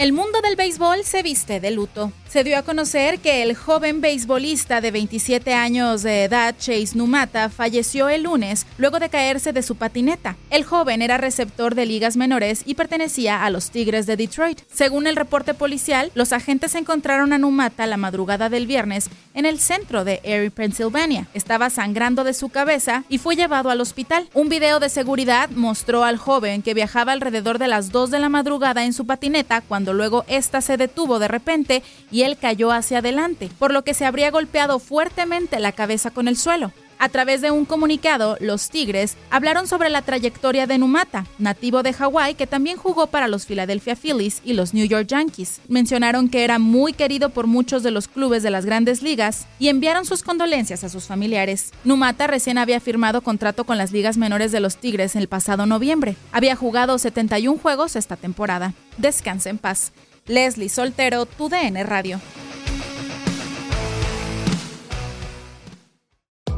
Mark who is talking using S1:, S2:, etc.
S1: El mundo del béisbol se viste de luto. Se dio a conocer que el joven beisbolista de 27 años de edad, Chase Numata, falleció el lunes luego de caerse de su patineta. El joven era receptor de ligas menores y pertenecía a los Tigres de Detroit. Según el reporte policial, los agentes encontraron a Numata la madrugada del viernes en el centro de Erie, Pennsylvania. Estaba sangrando de su cabeza y fue llevado al hospital. Un video de seguridad mostró al joven que viajaba alrededor de las 2 de la madrugada en su patineta cuando luego ésta se detuvo de repente y él cayó hacia adelante, por lo que se habría golpeado fuertemente la cabeza con el suelo. A través de un comunicado, los Tigres hablaron sobre la trayectoria de Numata, nativo de Hawái que también jugó para los Philadelphia Phillies y los New York Yankees. Mencionaron que era muy querido por muchos de los clubes de las grandes ligas y enviaron sus condolencias a sus familiares. Numata recién había firmado contrato con las ligas menores de los Tigres el pasado noviembre. Había jugado 71 juegos esta temporada. Descansa en paz. Leslie Soltero, tu DN Radio.